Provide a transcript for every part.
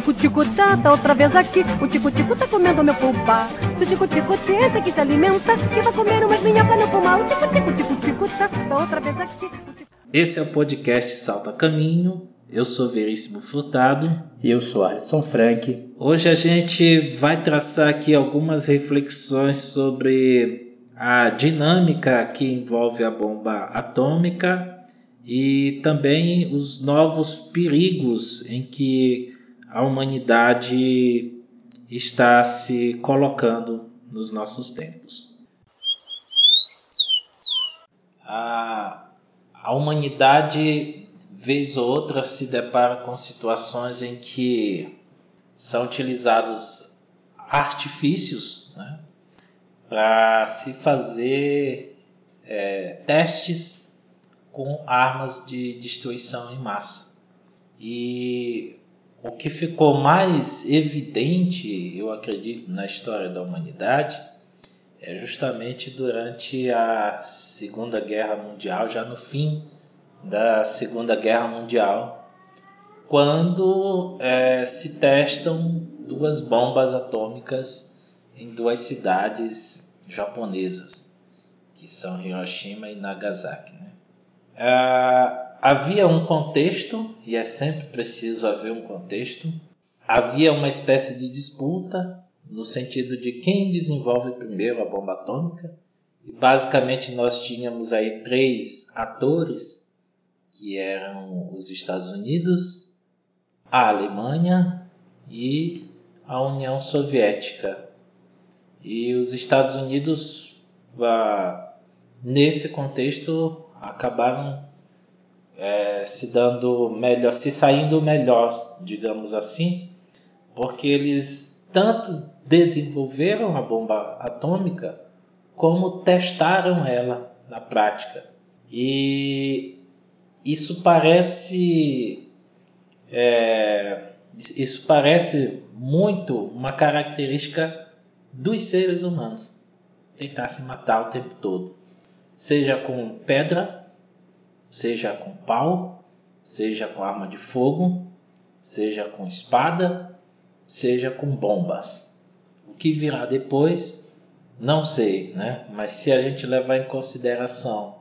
tico-tico tá, tá outra vez aqui. O tico-tico tá comendo meu pulpa. Se o tico-tico tenta que se alimenta, que vai comer umas minhocas no pulmão. O tico-tico, tico-tico tá, tá outra vez aqui. Esse é o podcast Salta Caminho. Eu sou Veríssimo Furtado. E eu sou Alisson Frank. Hoje a gente vai traçar aqui algumas reflexões sobre a dinâmica que envolve a bomba atômica e também os novos perigos em que a humanidade está se colocando nos nossos tempos. A, a humanidade, vez ou outra, se depara com situações em que são utilizados artifícios né, para se fazer é, testes com armas de destruição em massa. E o que ficou mais evidente, eu acredito, na história da humanidade é justamente durante a Segunda Guerra Mundial, já no fim da Segunda Guerra Mundial, quando é, se testam duas bombas atômicas em duas cidades japonesas, que são Hiroshima e Nagasaki. Né? Uh, havia um contexto, e é sempre preciso haver um contexto. Havia uma espécie de disputa no sentido de quem desenvolve primeiro a bomba atômica. E basicamente nós tínhamos aí três atores, que eram os Estados Unidos, a Alemanha e a União Soviética. E os Estados Unidos, ah, nesse contexto, acabaram é, se dando melhor, se saindo melhor, digamos assim, porque eles tanto desenvolveram a bomba atômica como testaram ela na prática. E isso parece é, isso parece muito uma característica dos seres humanos tentar se matar o tempo todo seja com pedra, seja com pau, seja com arma de fogo, seja com espada, seja com bombas. O que virá depois, não sei, né? Mas se a gente levar em consideração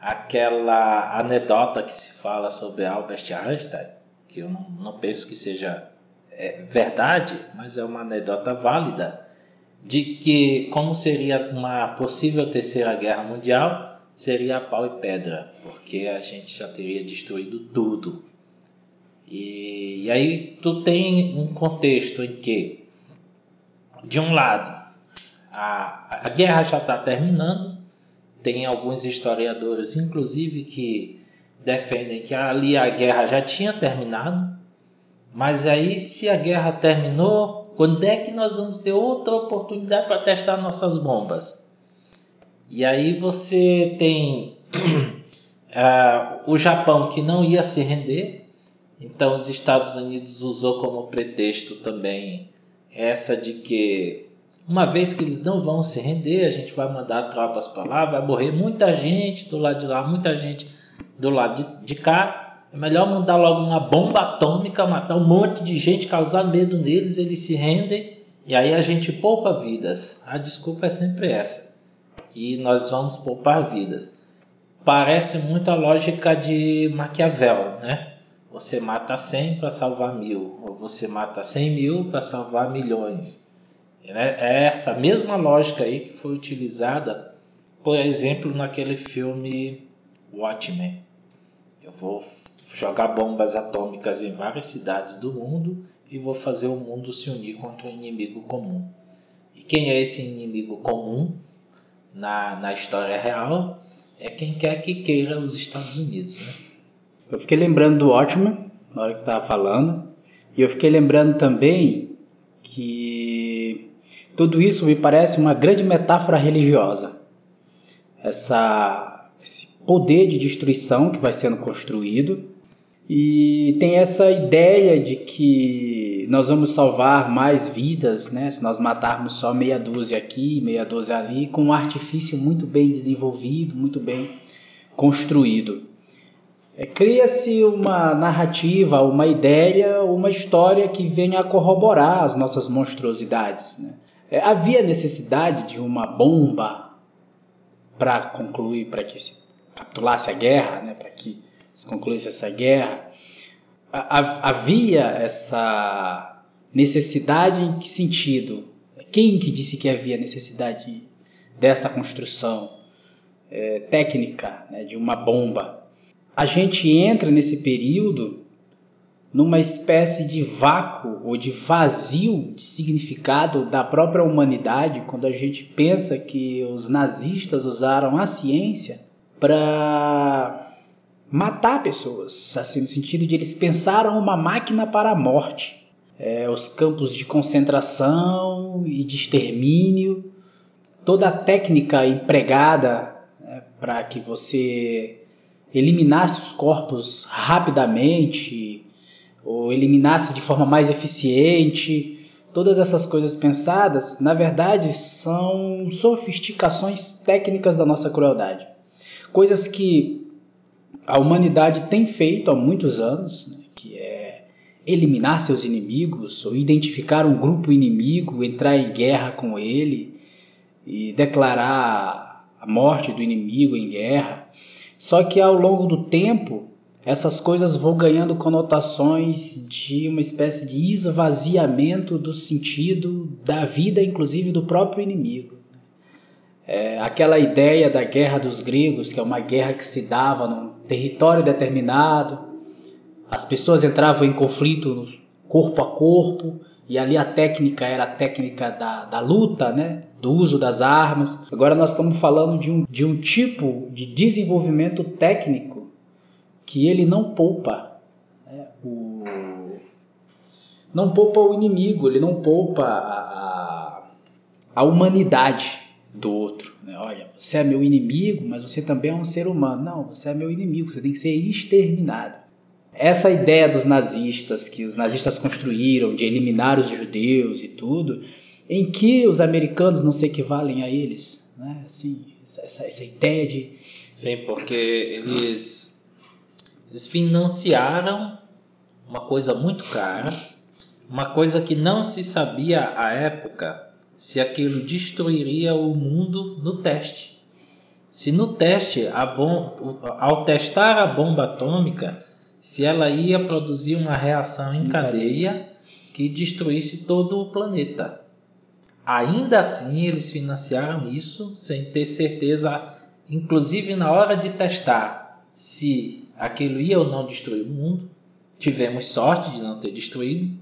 aquela anedota que se fala sobre Albert Einstein, que eu não, penso que seja é, verdade, mas é uma anedota válida, de que como seria uma possível terceira guerra mundial, seria pau e pedra, porque a gente já teria destruído tudo. E, e aí tu tem um contexto em que, de um lado, a, a guerra já está terminando, tem alguns historiadores, inclusive, que defendem que ali a guerra já tinha terminado, mas aí se a guerra terminou, quando é que nós vamos ter outra oportunidade para testar nossas bombas? E aí você tem uh, o Japão que não ia se render, então os Estados Unidos usou como pretexto também essa de que uma vez que eles não vão se render, a gente vai mandar tropas para lá, vai morrer muita gente do lado de lá, muita gente do lado de, de cá, é melhor mandar logo uma bomba atômica, matar um monte de gente, causar medo neles, eles se rendem e aí a gente poupa vidas. A desculpa é sempre essa, que nós vamos poupar vidas. Parece muito a lógica de Maquiavel, né? Você mata 100 para salvar mil, ou você mata 100 mil para salvar milhões. É essa mesma lógica aí que foi utilizada, por exemplo, naquele filme Watchmen. Eu vou jogar bombas atômicas em várias cidades do mundo e vou fazer o mundo se unir contra um inimigo comum. E quem é esse inimigo comum na, na história real? É quem quer que queira os Estados Unidos. Né? Eu fiquei lembrando do Watchmen na hora que estava falando, e eu fiquei lembrando também que tudo isso me parece uma grande metáfora religiosa. Essa, esse poder de destruição que vai sendo construído e tem essa ideia de que nós vamos salvar mais vidas, né? Se nós matarmos só meia dúzia aqui, meia dúzia ali, com um artifício muito bem desenvolvido, muito bem construído. É, Cria-se uma narrativa, uma ideia, uma história que venha a corroborar as nossas monstruosidades. Né? É, havia necessidade de uma bomba para concluir, para que se capitulasse a guerra, né? para que se concluísse essa guerra. Havia essa necessidade em que sentido? Quem que disse que havia necessidade dessa construção é, técnica né, de uma bomba? A gente entra nesse período numa espécie de vácuo ou de vazio de significado da própria humanidade quando a gente pensa que os nazistas usaram a ciência para matar pessoas, assim no sentido de eles pensaram uma máquina para a morte é, os campos de concentração e de extermínio, toda a técnica empregada né, para que você eliminasse os corpos rapidamente ou eliminasse de forma mais eficiente, todas essas coisas pensadas, na verdade, são sofisticações técnicas da nossa crueldade. Coisas que a humanidade tem feito há muitos anos, né, que é eliminar seus inimigos, ou identificar um grupo inimigo, entrar em guerra com ele e declarar a morte do inimigo em guerra. Só que ao longo do tempo, essas coisas vão ganhando conotações de uma espécie de esvaziamento do sentido da vida, inclusive do próprio inimigo. É, aquela ideia da guerra dos gregos, que é uma guerra que se dava num território determinado, as pessoas entravam em conflito corpo a corpo, e ali a técnica era a técnica da, da luta, né? do uso das armas. Agora nós estamos falando de um, de um tipo de desenvolvimento técnico que ele não poupa. Né? O, não poupa o inimigo, ele não poupa a, a, a humanidade do outro. Né? Olha, você é meu inimigo, mas você também é um ser humano. Não, você é meu inimigo, você tem que ser exterminado. Essa ideia dos nazistas, que os nazistas construíram, de eliminar os judeus e tudo, em que os americanos não se equivalem a eles. Né? Assim, essa, essa ideia de. Sim, porque eles, eles financiaram uma coisa muito cara, uma coisa que não se sabia à época se aquilo destruiria o mundo no teste. Se no teste, ao testar a bomba atômica, se ela ia produzir uma reação em cadeia que destruísse todo o planeta. Ainda assim, eles financiaram isso sem ter certeza, inclusive na hora de testar se aquilo ia ou não destruir o mundo. Tivemos sorte de não ter destruído.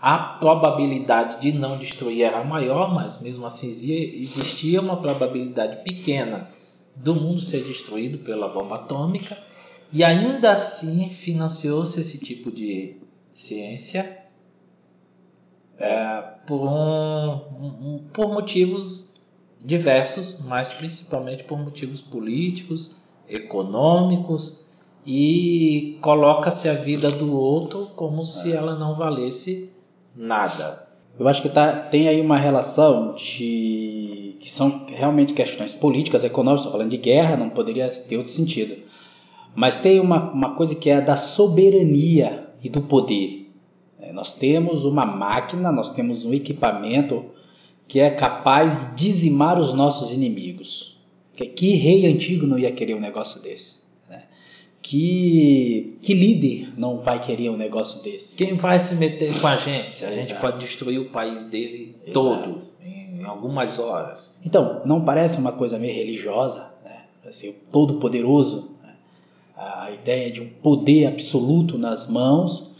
A probabilidade de não destruir era maior, mas mesmo assim existia uma probabilidade pequena do mundo ser destruído pela bomba atômica. E ainda assim financiou-se esse tipo de ciência é, por, um, um, por motivos diversos, mas principalmente por motivos políticos, econômicos e coloca-se a vida do outro como se ela não valesse nada. Eu acho que tá, tem aí uma relação de que são realmente questões políticas, econômicas, estou falando de guerra, não poderia ter outro sentido. Mas tem uma, uma coisa que é da soberania e do poder. É, nós temos uma máquina, nós temos um equipamento que é capaz de dizimar os nossos inimigos. Que rei antigo não ia querer um negócio desse? Né? Que, que líder não vai querer um negócio desse? Quem vai se meter com a gente? A Exato. gente pode destruir o país dele Exato. todo em algumas horas. Então, não parece uma coisa meio religiosa? Né? Assim, o Todo-Poderoso a ideia de um poder absoluto nas mãos,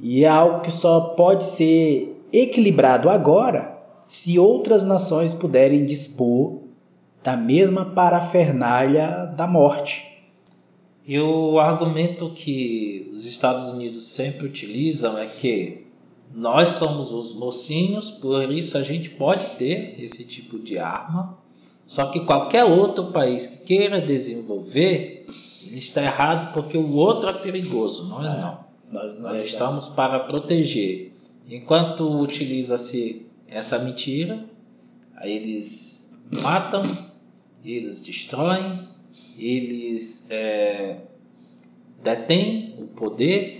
e é algo que só pode ser equilibrado agora se outras nações puderem dispor da mesma parafernália da morte. E o argumento que os Estados Unidos sempre utilizam é que nós somos os mocinhos, por isso a gente pode ter esse tipo de arma. Só que qualquer outro país que queira desenvolver ele está errado porque o outro é perigoso, nós é, não. Nós, nós estamos para proteger. Enquanto utiliza-se essa mentira, aí eles matam, eles destroem, eles é, detém o poder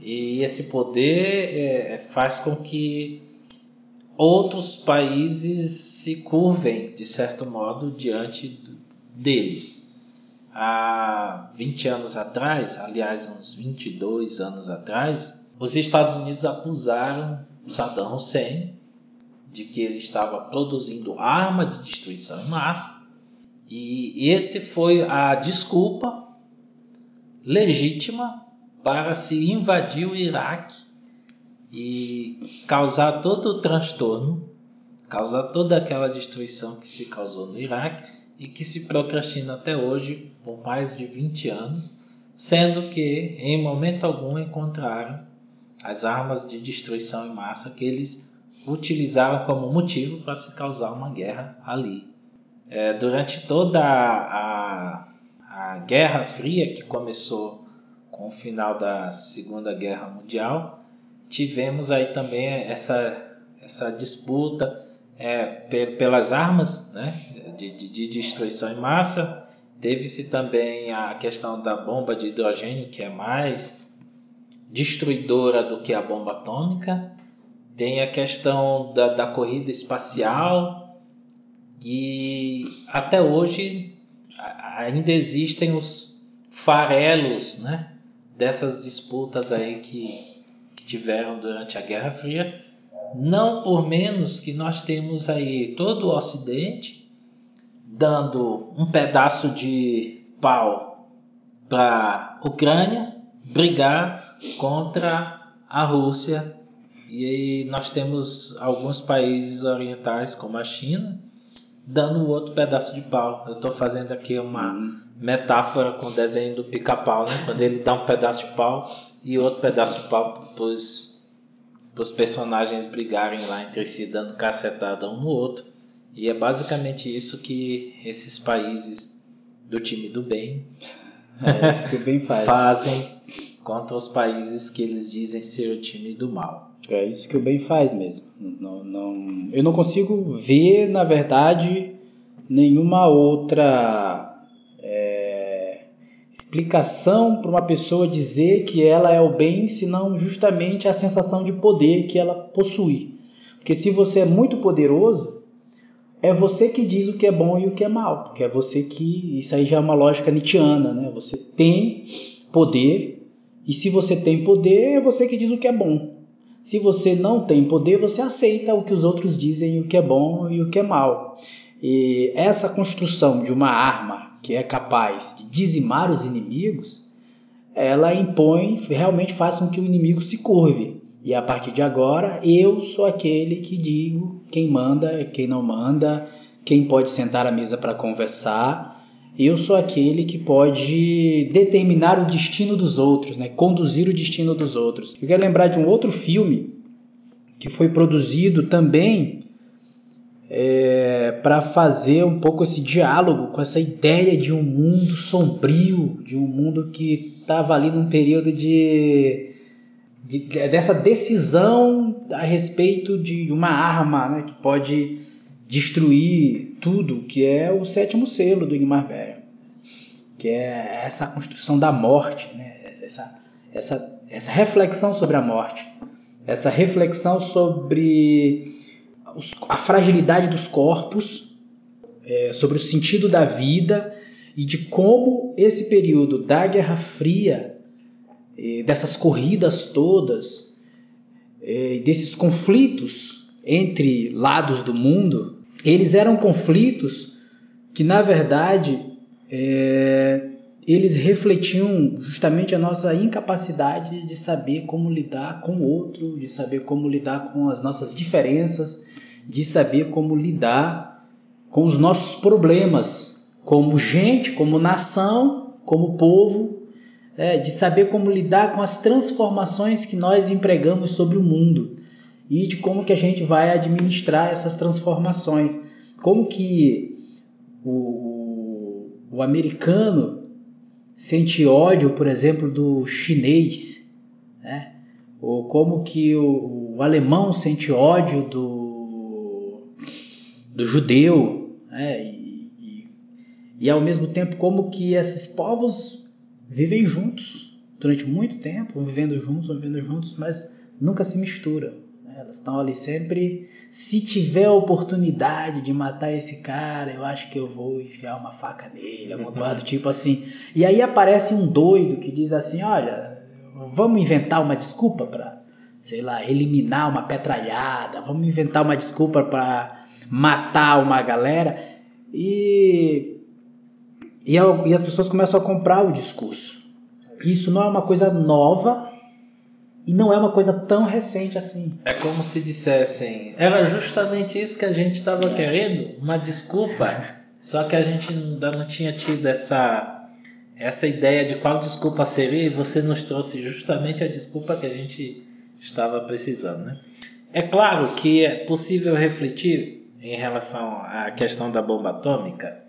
e esse poder é, faz com que outros países se curvem, de certo modo, diante deles. Há 20 anos atrás, aliás, uns 22 anos atrás, os Estados Unidos acusaram Saddam Hussein de que ele estava produzindo arma de destruição em massa. E esse foi a desculpa legítima para se invadir o Iraque e causar todo o transtorno, causar toda aquela destruição que se causou no Iraque e que se procrastina até hoje por mais de 20 anos, sendo que em momento algum encontraram as armas de destruição em massa que eles utilizaram como motivo para se causar uma guerra ali. É, durante toda a, a, Guerra Fria, que começou com o final da Segunda Guerra Mundial, tivemos aí também essa, essa disputa é, pelas armas né, de, de, de destruição em massa. Teve-se também a questão da bomba de hidrogênio, que é mais destruidora do que a bomba atômica. Tem a questão da, da corrida espacial e até hoje ainda existem os farelos né, dessas disputas aí que, que tiveram durante a Guerra Fria. Não por menos que nós temos aí todo o Ocidente dando um pedaço de pau para a Ucrânia brigar contra a Rússia e nós temos alguns países orientais, como a China, dando outro pedaço de pau. Eu estou fazendo aqui uma uhum. metáfora com o desenho do pica-pau, né? quando ele dá um pedaço de pau e outro pedaço de pau para os personagens brigarem lá entre si, dando cacetada um no outro. E é basicamente isso que esses países do time do bem, é, bem faz. fazem contra os países que eles dizem ser o time do mal. É isso que o bem faz mesmo. Não, não, eu não consigo ver, na verdade, nenhuma outra é, explicação para uma pessoa dizer que ela é o bem, senão justamente a sensação de poder que ela possui. Porque se você é muito poderoso, é você que diz o que é bom e o que é mal, porque é você que. Isso aí já é uma lógica nietzschiana, né? Você tem poder, e se você tem poder, é você que diz o que é bom. Se você não tem poder, você aceita o que os outros dizem, o que é bom e o que é mal. E essa construção de uma arma que é capaz de dizimar os inimigos, ela impõe, realmente faz com que o inimigo se curve. E a partir de agora, eu sou aquele que digo quem manda, quem não manda, quem pode sentar à mesa para conversar. Eu sou aquele que pode determinar o destino dos outros, né? conduzir o destino dos outros. Eu quero lembrar de um outro filme que foi produzido também é, para fazer um pouco esse diálogo com essa ideia de um mundo sombrio, de um mundo que estava ali num período de, de, dessa decisão a respeito de uma arma né, que pode destruir tudo, que é o sétimo selo do Ingmar Bergman, que é essa construção da morte, né? essa, essa, essa reflexão sobre a morte, essa reflexão sobre a fragilidade dos corpos, é, sobre o sentido da vida e de como esse período da Guerra Fria, é, dessas corridas todas, é, desses conflitos entre lados do mundo, eles eram conflitos que, na verdade, é, eles refletiam justamente a nossa incapacidade de saber como lidar com o outro, de saber como lidar com as nossas diferenças, de saber como lidar com os nossos problemas, como gente, como nação, como povo, é, de saber como lidar com as transformações que nós empregamos sobre o mundo e de como que a gente vai administrar essas transformações. Como que o, o americano sente ódio, por exemplo, do chinês, né? ou como que o, o alemão sente ódio do, do judeu, né? e, e, e ao mesmo tempo como que esses povos vivem juntos durante muito tempo, vivendo juntos, vivendo juntos, mas nunca se misturam. Né? Elas estão ali sempre. Se tiver a oportunidade de matar esse cara, eu acho que eu vou enfiar uma faca nele, alguma coisa do tipo assim. E aí aparece um doido que diz assim: olha, vamos inventar uma desculpa para, sei lá, eliminar uma petralhada, vamos inventar uma desculpa para matar uma galera. E, e, e as pessoas começam a comprar o discurso. Isso não é uma coisa nova e não é uma coisa tão recente assim. É como se dissessem, era justamente isso que a gente estava querendo, uma desculpa, só que a gente ainda não tinha tido essa essa ideia de qual desculpa seria e você nos trouxe justamente a desculpa que a gente estava precisando, né? É claro que é possível refletir em relação à questão da bomba atômica,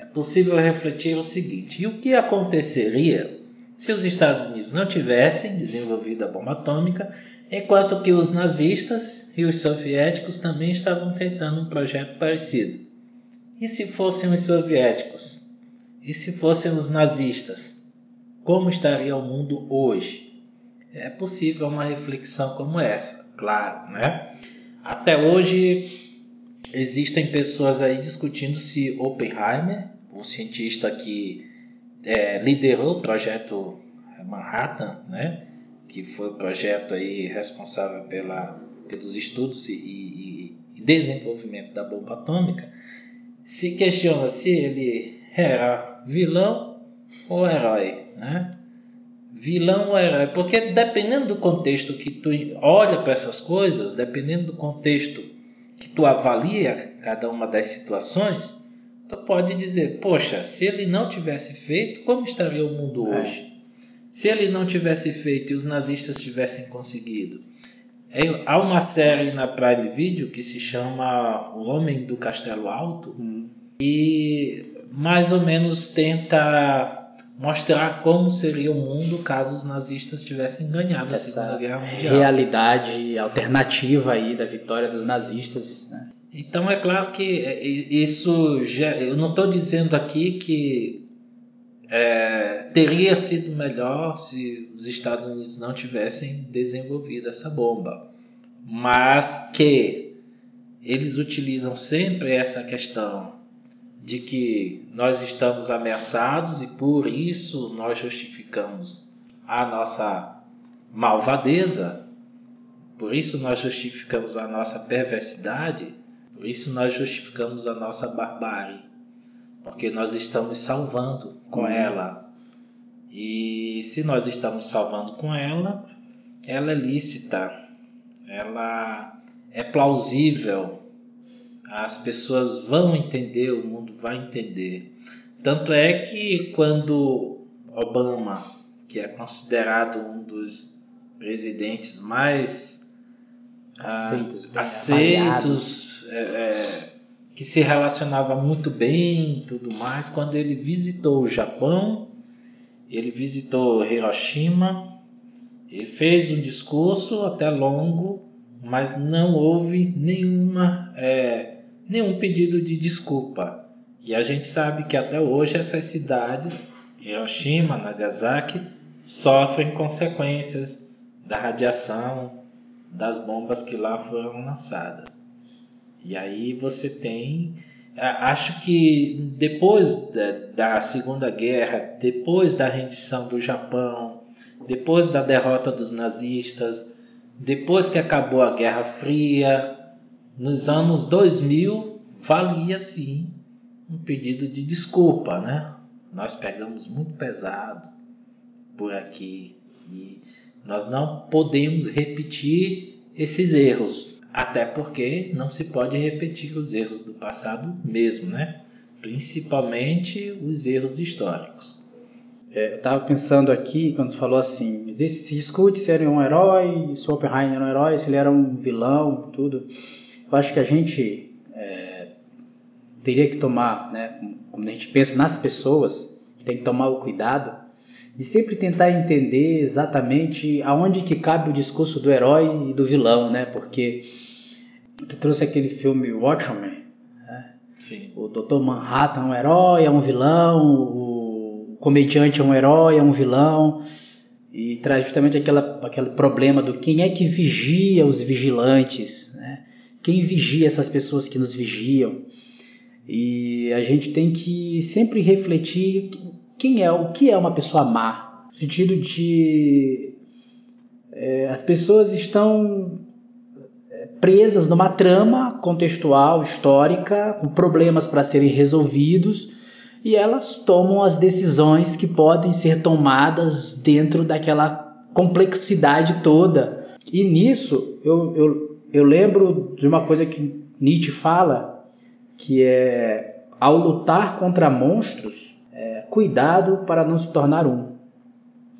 é possível refletir o seguinte: e o que aconteceria se os Estados Unidos não tivessem desenvolvido a bomba atômica, enquanto que os nazistas e os soviéticos também estavam tentando um projeto parecido? E se fossem os soviéticos? E se fossem os nazistas? Como estaria o mundo hoje? É possível uma reflexão como essa, claro, né? Até hoje existem pessoas aí discutindo se Oppenheimer, o cientista que é, liderou o projeto Manhattan, né? que foi o projeto aí responsável pela, pelos estudos e, e, e desenvolvimento da bomba atômica, se questiona se ele era vilão ou herói, né? Vilão ou herói, porque dependendo do contexto que tu olha para essas coisas, dependendo do contexto que tu avalia cada uma das situações, tu pode dizer, poxa, se ele não tivesse feito, como estaria o mundo É. hoje? Se ele não tivesse feito e os nazistas tivessem conseguido. É, Há uma série na Prime Video que se chama O Homem do Castelo Alto e mais ou menos tenta mostrar como seria o mundo caso os nazistas tivessem ganhado a Segunda Essa Guerra Mundial. realidade alternativa aí da vitória dos nazistas. Né? Então é claro que é, isso já, eu não estou dizendo aqui que é, teria sido melhor se os Estados Unidos não tivessem desenvolvido essa bomba, mas que eles utilizam sempre essa questão de que nós estamos ameaçados e por isso nós justificamos a nossa malvadeza, por isso nós justificamos a nossa perversidade, por isso nós justificamos a nossa barbárie, porque nós estamos salvando com ela. E se nós estamos salvando com ela, ela é lícita, ela é plausível, as pessoas vão entender, o mundo vai entender. Tanto é que quando Obama, que é considerado um dos presidentes mais ah, Aceitos, bem aceitos, é, é, que se relacionava muito bem tudo mais, quando ele visitou o Japão, ele visitou Hiroshima, ele fez um discurso até longo, mas não houve nenhuma, é, nenhum pedido de desculpa. E a gente sabe que até hoje essas cidades, Hiroshima, Nagasaki, sofrem consequências da radiação das bombas que lá foram lançadas. E aí você tem. Acho que depois da, da Segunda Guerra, depois da rendição do Japão, depois da derrota dos nazistas, depois que acabou a Guerra Fria, nos anos 2000, valia sim um pedido de desculpa, né? Nós pegamos muito pesado por aqui e nós não podemos repetir esses erros, até porque não se pode repetir os erros do passado mesmo, né? Principalmente os erros históricos. É, eu estava pensando aqui, quando falou assim, se discute se ele é um herói, se o Oppenheimer era um herói, se ele era um vilão, tudo. Eu acho que a gente é, teria que tomar, né, quando a gente pensa nas pessoas, tem que tomar o cuidado de sempre tentar entender exatamente aonde que cabe o discurso do herói e do vilão, né? Porque trouxe aquele filme Watchmen, Sim. o Dr. Manhattan é um herói, é um vilão, o comediante é um herói, é um vilão, e traz justamente aquela, aquele problema do quem é que vigia os vigilantes, né? quem vigia essas pessoas que nos vigiam. E a gente tem que sempre refletir quem é, o que é uma pessoa má, no sentido de é, as pessoas estão presas numa trama contextual, histórica, com problemas para serem resolvidos, e elas tomam as decisões que podem ser tomadas dentro daquela complexidade toda. E nisso eu, eu, eu lembro de uma coisa que Nietzsche fala, que é ao lutar contra monstros, é, cuidado para não se tornar um.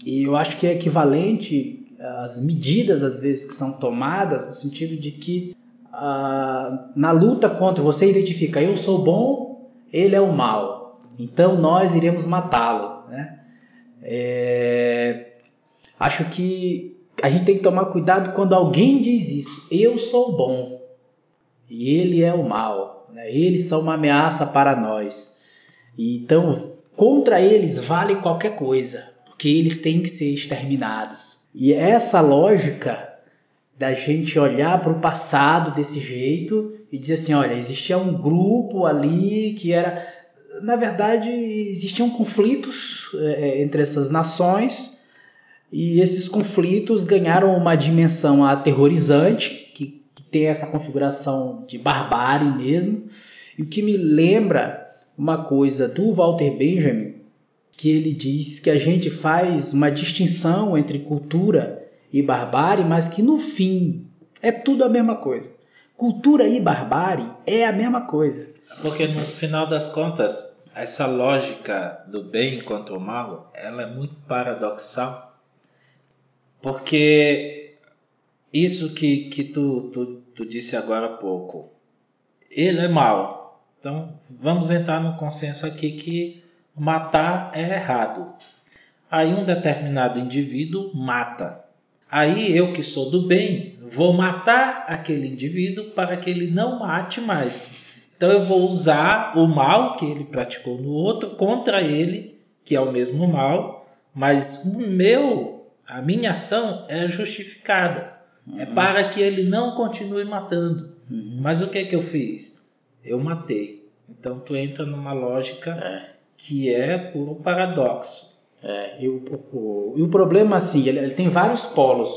E eu acho que é equivalente às medidas às vezes que são tomadas no sentido de que ah, na luta contra você identifica eu sou bom, ele é o mal então nós iremos matá-lo. Né? É... Acho que a gente tem que tomar cuidado quando alguém diz isso. Eu sou bom e ele é o mal. Né? Eles são uma ameaça para nós. Então, contra eles vale qualquer coisa, porque eles têm que ser exterminados. E essa lógica da gente olhar para o passado desse jeito e dizer assim, olha, existia um grupo ali que era na verdade, existiam conflitos é, entre essas nações e esses conflitos ganharam uma dimensão aterrorizante, que, que tem essa configuração de barbárie mesmo, e o que me lembra uma coisa do Walter Benjamin, que ele diz que a gente faz uma distinção entre cultura e barbárie, mas que no fim é tudo a mesma coisa. Cultura e barbárie é a mesma coisa. Porque no final das contas, essa lógica do bem contra o mal, ela é muito paradoxal. Porque isso que, que tu, tu, tu disse agora há pouco, ele é mal. Então vamos entrar no consenso aqui que matar é errado. Aí um determinado indivíduo mata. Aí eu que sou do bem, vou matar aquele indivíduo para que ele não mate mais. Então eu vou usar o mal que ele praticou no outro contra ele, que é o mesmo mal, mas o meu, a minha ação é justificada. É uhum. É para que ele não continue matando. Uhum. Mas o que é que eu fiz? Eu matei. Então tu entra numa lógica é. Que é puro paradoxo. É, e o, o, e o problema assim, ele, ele tem vários polos.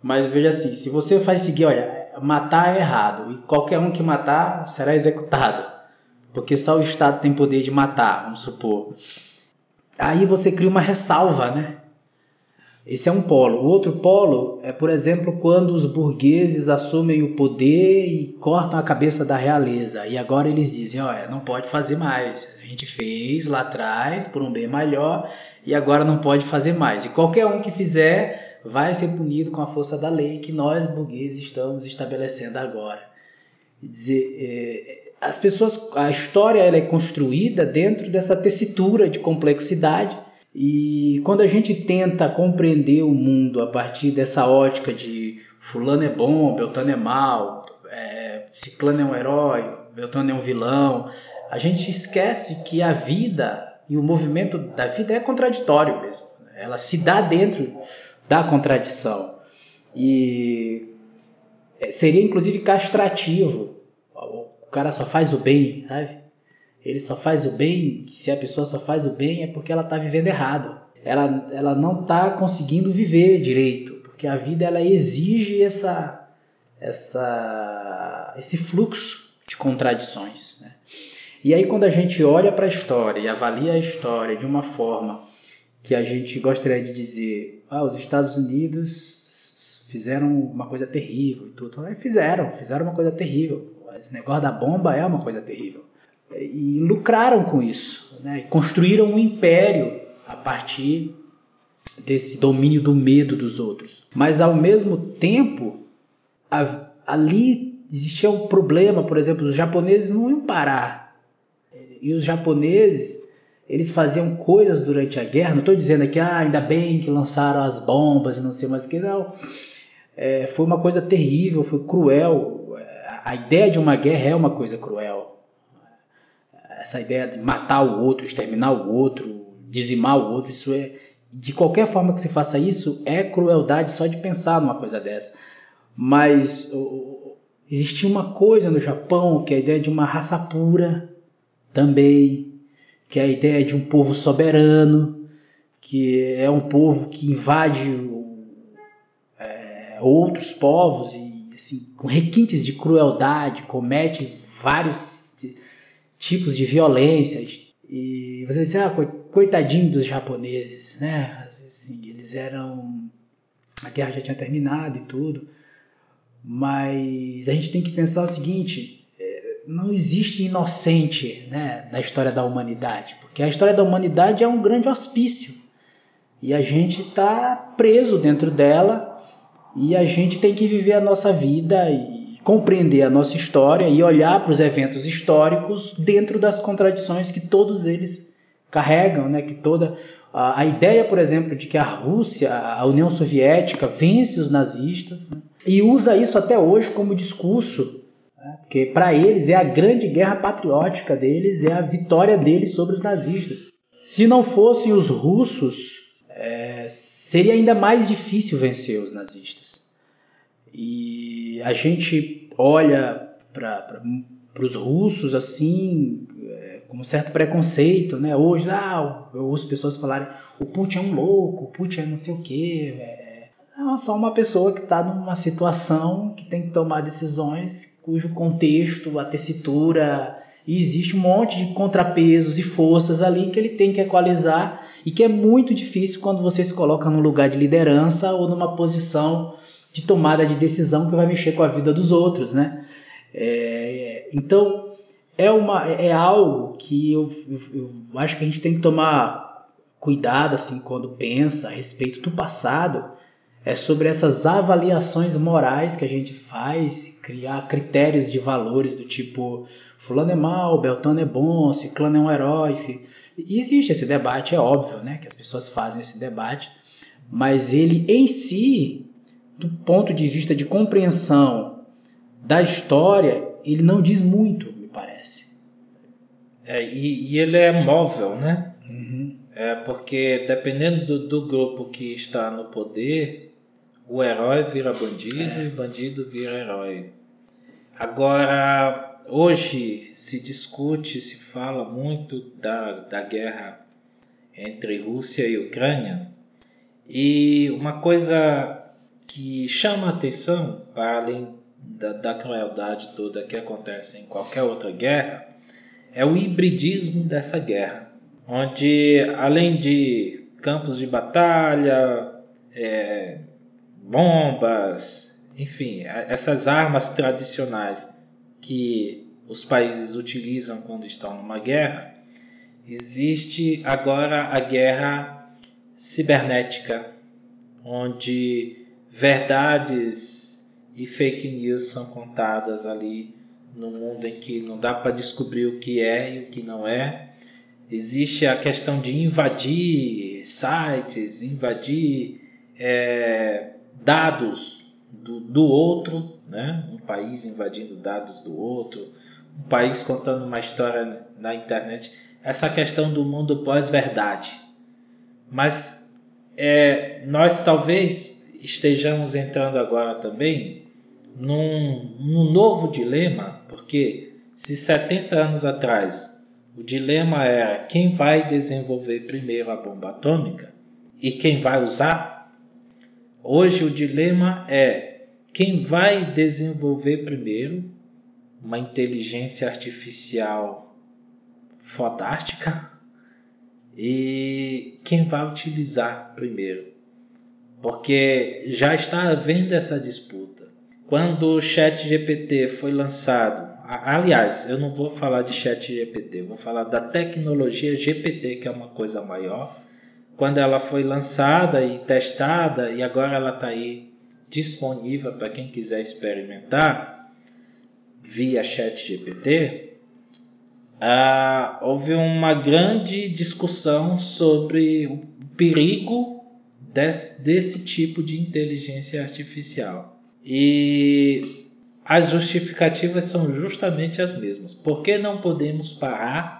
Mas veja assim, se você faz seguir, olha, matar é errado e qualquer um que matar será executado, porque só o Estado tem poder de matar, vamos supor. Aí você cria uma ressalva, né? Esse é um polo. O outro polo é, por exemplo, quando os burgueses assumem o poder e cortam a cabeça da realeza. E agora eles dizem: olha, não pode fazer mais. A gente fez lá atrás por um bem maior e agora não pode fazer mais. E qualquer um que fizer vai ser punido com a força da lei que nós burgueses estamos estabelecendo agora. Dizer, é, as pessoas, a história ela é construída dentro dessa tessitura de complexidade e quando a gente tenta compreender o mundo a partir dessa ótica de fulano é bom, Beltrano é mal, é, ciclano é um herói, Beltrano é um vilão, a gente esquece que a vida e o movimento da vida é contraditório mesmo. Ela se dá dentro da contradição. E é, seria inclusive castrativo. O cara só faz o bem, sabe? Ele só faz o bem, se a pessoa só faz o bem é porque ela está vivendo errado. Ela, ela não está conseguindo viver direito, porque a vida ela exige essa, essa, esse fluxo de contradições. Né? E aí quando a gente olha para a história e avalia a história de uma forma que a gente gostaria de dizer, ah, os Estados Unidos fizeram uma coisa terrível e tudo. Fizeram, fizeram uma coisa terrível. Esse negócio da bomba é uma coisa terrível. E lucraram com isso, né? construíram um império a partir desse domínio do medo dos outros. Mas ao mesmo tempo, ali existia um problema, por exemplo, os japoneses não iam parar. E os japoneses eles faziam coisas durante a guerra. Não estou dizendo aqui, ah, ainda bem que lançaram as bombas e não sei mais o que, não. É, foi uma coisa terrível, foi cruel. A ideia de uma guerra é uma coisa cruel. Essa ideia de matar o outro, exterminar o outro, dizimar o outro, isso é de qualquer forma que se faça isso, é crueldade só de pensar numa coisa dessa. Mas existia uma coisa no Japão que é a ideia de uma raça pura também, que é a ideia de um povo soberano, que é um povo que invade é, outros povos e assim, com requintes de crueldade, comete vários tipos de violências. E você diz, ah, coitadinho dos japoneses, né? Assim, eles eram. A guerra já tinha terminado e tudo. Mas a gente tem que pensar o seguinte: é, não existe inocente né, na história da humanidade, porque a história da humanidade é um grande hospício e a gente está preso dentro dela e a gente tem que viver a nossa vida e compreender a nossa história e olhar para os eventos históricos dentro das contradições que todos eles carregam, né? Que toda a, ideia, por exemplo, de que a Rússia, a União Soviética vence os nazistas né? e usa isso até hoje como discurso, né? porque para eles é a grande guerra patriótica deles, é a vitória deles sobre os nazistas. Se não fossem os russos, é, seria ainda mais difícil vencer os nazistas. E a gente olha para os russos assim, com um certo preconceito, né? Hoje, ah, eu ouço pessoas falarem o Putin é um louco, o Putin é não sei o quê. É, é só uma pessoa que está numa situação que tem que tomar decisões cujo contexto, a tessitura, e existe um monte de contrapesos e forças ali que ele tem que equalizar e que é muito difícil quando você se coloca num lugar de liderança ou numa posição de tomada de decisão que vai mexer com a vida dos outros, né? É, então é, uma, é algo que eu, eu, eu, acho que a gente tem que tomar cuidado assim quando pensa a respeito do passado. É sobre essas avaliações morais que a gente faz, criar critérios de valores do tipo fulano é mal, Beltano é bom, ciclano é um herói. Se... Existe esse debate, é óbvio, né, que as pessoas fazem esse debate, mas ele em si, do ponto de vista de compreensão da história, ele não diz muito é, e, e, ele é móvel, né? Uhum. É porque dependendo do, do, grupo que está no poder, o herói vira bandido é. e o bandido vira herói. Agora, hoje se discute, se fala muito da, da guerra entre Rússia e Ucrânia. E uma coisa que chama a atenção, para além da, da crueldade toda que acontece em qualquer outra guerra, é o hibridismo dessa guerra, onde além de campos de batalha, é, bombas, enfim, essas armas tradicionais que os países utilizam quando estão numa guerra, existe agora a guerra cibernética, onde verdades e fake news são contadas ali no mundo em que não dá para descobrir o que é e o que não é. Existe a questão de invadir sites, invadir é, dados do, do outro, né? um país invadindo dados do outro, um país contando uma história na internet. Essa questão do mundo pós-verdade. Mas é, nós talvez estejamos entrando agora também num, num novo dilema, porque se 70 anos atrás o dilema era quem vai desenvolver primeiro a bomba atômica e quem vai usar, hoje o dilema é quem vai desenvolver primeiro uma inteligência artificial fantástica e quem vai utilizar primeiro. Porque já está havendo essa disputa. Quando o Chat GPT foi lançado, aliás, eu não vou falar de Chat GPT, vou falar da tecnologia GPT, que é uma coisa maior. Quando ela foi lançada e testada, e agora ela está aí disponível para quem quiser experimentar via Chat GPT, ah, houve uma grande discussão sobre o perigo desse, desse tipo de inteligência artificial. E as justificativas são justamente as mesmas. Por que não podemos parar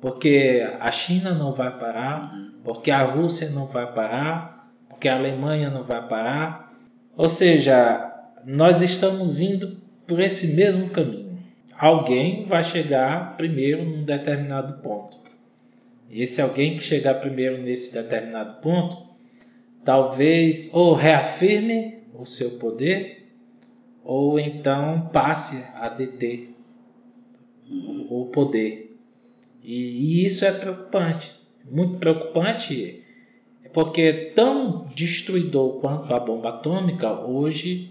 Porque a China não vai parar, porque a Rússia não vai parar, porque a Alemanha não vai parar. Ou seja, nós estamos indo por esse mesmo caminho. Alguém vai chegar primeiro num determinado ponto. Esse alguém que chegar primeiro nesse determinado ponto, talvez ou reafirme o seu poder, ou então passe a deter o poder. E, e isso é preocupante, muito preocupante, porque tão destruidor quanto a bomba atômica, hoje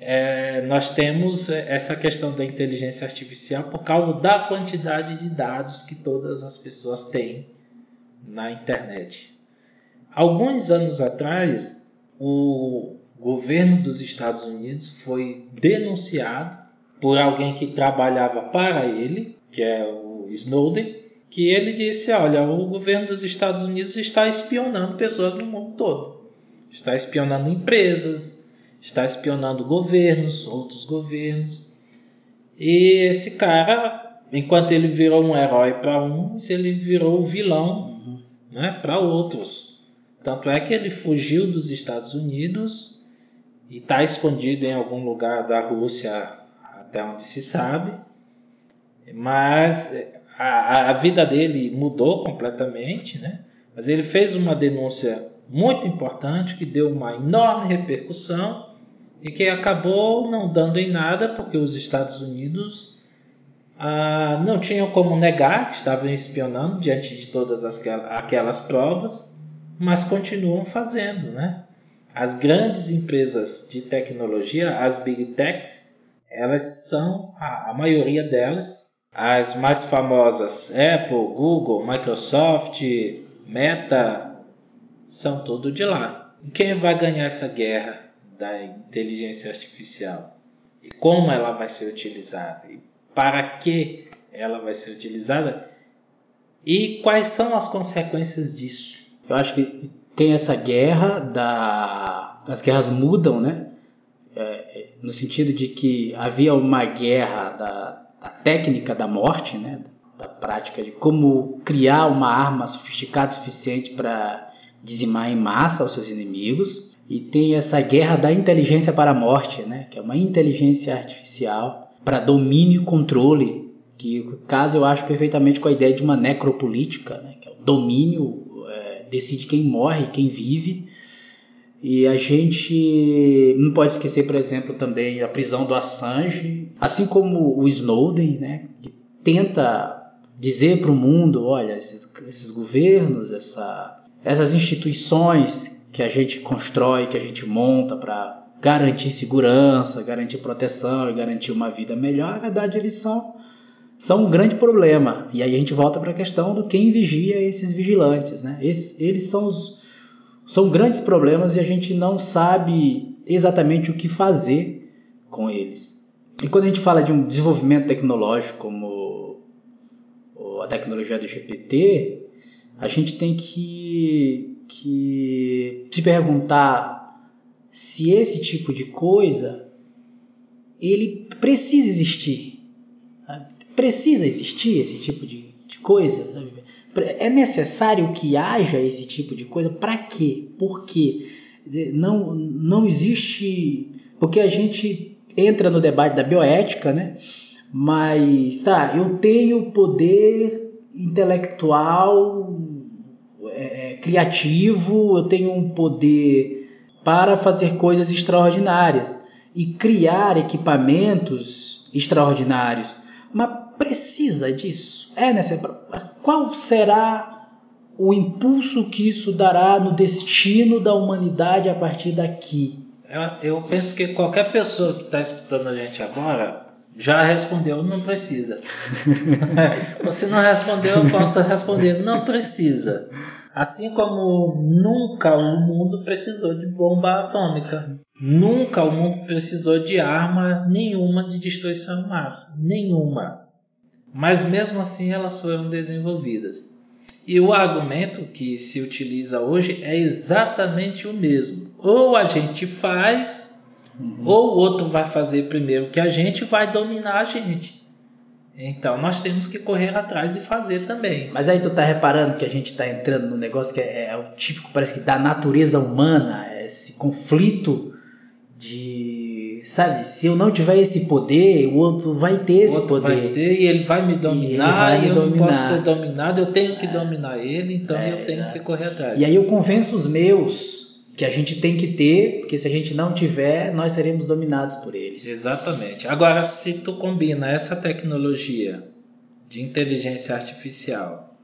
é, nós temos essa questão da inteligência artificial por causa da quantidade de dados que todas as pessoas têm na internet. Alguns anos atrás, o governo dos Estados Unidos foi denunciado por alguém que trabalhava para ele, que é o Snowden, que ele disse: Olha, o governo dos Estados Unidos está espionando pessoas no mundo todo, está espionando empresas, está espionando governos, outros governos. E esse cara, enquanto ele virou um herói para uns, ele virou vilão uhum. né, para outros. Tanto é que ele fugiu dos Estados Unidos e está escondido em algum lugar da Rússia, até onde se sabe. Mas a, a vida dele mudou completamente, né? Mas ele fez uma denúncia muito importante que deu uma enorme repercussão e que acabou não dando em nada porque os Estados Unidos ah, não tinham como negar que estavam espionando diante de todas as, aquelas provas, mas continuam fazendo, né? As grandes empresas de tecnologia, as big techs, elas são a, a maioria delas as mais famosas, Apple, Google, Microsoft, Meta, são tudo de lá. E quem vai ganhar essa guerra da inteligência artificial? E como ela vai ser utilizada? E para que ela vai ser utilizada? E quais são as consequências disso? Eu acho que tem essa guerra da as guerras mudam, né? É, no sentido de que havia uma guerra da, da técnica da morte, né? da prática de como criar uma arma sofisticada o suficiente para dizimar em massa os seus inimigos. E tem essa guerra da inteligência para a morte, né? que é uma inteligência artificial para domínio e controle, que casa eu acho perfeitamente com a ideia de uma necropolítica, né? que é o domínio é, decide quem morre, quem vive, e a gente não pode esquecer, por exemplo, também a prisão do Assange, assim como o Snowden, né, que tenta dizer para o mundo, olha, esses, esses governos, essa, essas instituições que a gente constrói, que a gente monta para garantir segurança, garantir proteção e garantir uma vida melhor, na verdade eles são, são um grande problema. E aí a gente volta para a questão do quem vigia esses vigilantes. Né? Esses, eles são os são grandes problemas e a gente não sabe exatamente o que fazer com eles. E quando a gente fala de um desenvolvimento tecnológico como a tecnologia do GPT, a gente tem que, que se perguntar se esse tipo de coisa ele precisa existir. Precisa existir esse tipo de, de coisa. Sabe? É necessário que haja esse tipo de coisa? Para quê? Por quê? Não, não existe. Porque a gente entra no debate da bioética, né? Mas, tá, eu tenho poder intelectual, é, criativo, eu tenho um poder para fazer coisas extraordinárias e criar equipamentos extraordinários. Mas precisa disso? é necessário. Qual será o impulso que isso dará no destino da humanidade a partir daqui? Eu, eu penso que qualquer pessoa que está escutando a gente agora já respondeu, não precisa. Você não respondeu, eu posso responder, não precisa. Assim como nunca o mundo precisou de bomba atômica. Nunca o mundo precisou de arma nenhuma de destruição em massa. Nenhuma mas mesmo assim elas foram desenvolvidas. E o argumento que se utiliza hoje é exatamente o mesmo. Ou a gente faz, uhum. ou o outro vai fazer primeiro que a gente vai dominar a gente. Então nós temos que correr atrás e fazer também. Mas aí tu tá reparando que a gente tá entrando num negócio que é, é o típico, parece que da natureza humana, esse conflito de. Sabe, se eu não tiver esse poder, o outro vai ter esse poder. vai ter e ele vai me dominar, vai me e eu dominar. não posso ser dominado, eu tenho que dominar ele, então É, eu tenho exato. que correr atrás. E aí eu convenço os meus que a gente tem que ter, porque se a gente não tiver, nós seremos dominados por eles. Exatamente. Agora, se tu combina essa tecnologia de inteligência artificial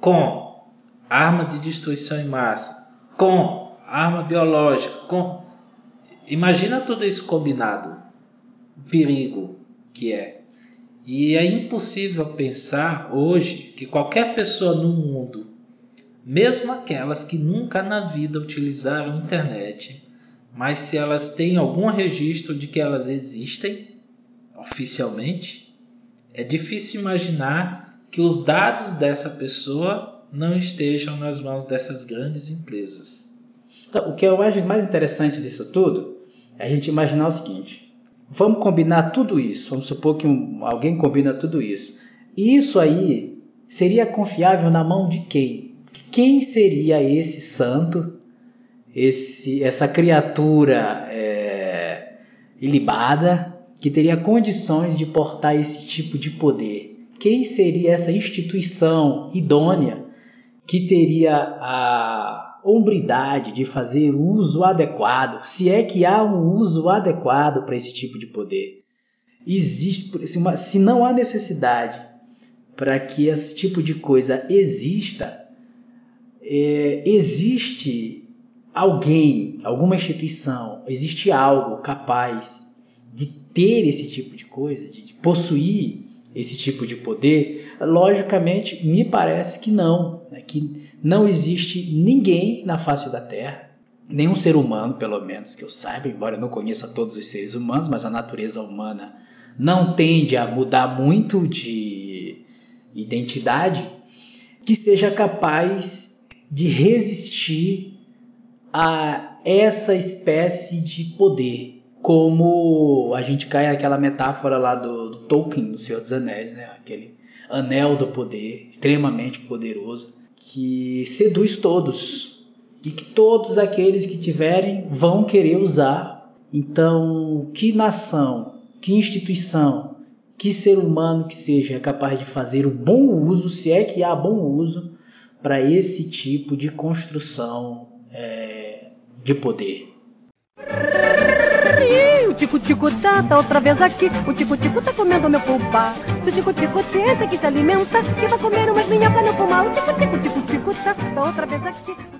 com arma de destruição em massa, com arma biológica, com imagina tudo isso combinado, o perigo que é. E é impossível pensar hoje que qualquer pessoa no mundo, mesmo aquelas que nunca na vida utilizaram a internet, mas se elas têm algum registro de que elas existem oficialmente, é difícil imaginar que os dados dessa pessoa não estejam nas mãos dessas grandes empresas. Então, o que eu acho mais interessante disso tudo é a gente imaginar o seguinte: vamos combinar tudo isso, vamos supor que um- alguém combina tudo isso. Isso aí seria confiável na mão de quem? Quem seria esse santo, esse, essa criatura é, ilibada que teria condições de portar esse tipo de poder? Quem seria essa instituição idônea que teria a hombridade de fazer uso adequado, se é que há um uso adequado para esse tipo de poder. Existe, se não há necessidade para que esse tipo de coisa exista, é, existe alguém, alguma instituição, existe algo capaz de ter esse tipo de coisa, de possuir esse tipo de poder? Logicamente, me parece que não, né? que não existe ninguém na face da Terra, nenhum ser humano, pelo menos que eu saiba, embora eu não conheça todos os seres humanos, mas a natureza humana não tende a mudar muito de identidade, que seja capaz de resistir a essa espécie de poder. Como a gente cai naquela metáfora lá do, do Tolkien, do Senhor dos Anéis, né? aquele anel do poder, extremamente poderoso, que seduz todos e que todos aqueles que tiverem vão querer usar. Então, que nação, que instituição, que ser humano que seja é capaz de fazer o bom uso, se é que há bom uso, para esse tipo de construção é, de poder. Tico-tico tá, tá outra vez aqui. O tico-tico tá comendo meu pulpar. Se o tico-tico tenta que se alimenta, que vai comer umas minhocas no pulmão. O tico-tico, tico-tico tá, tá outra vez aqui.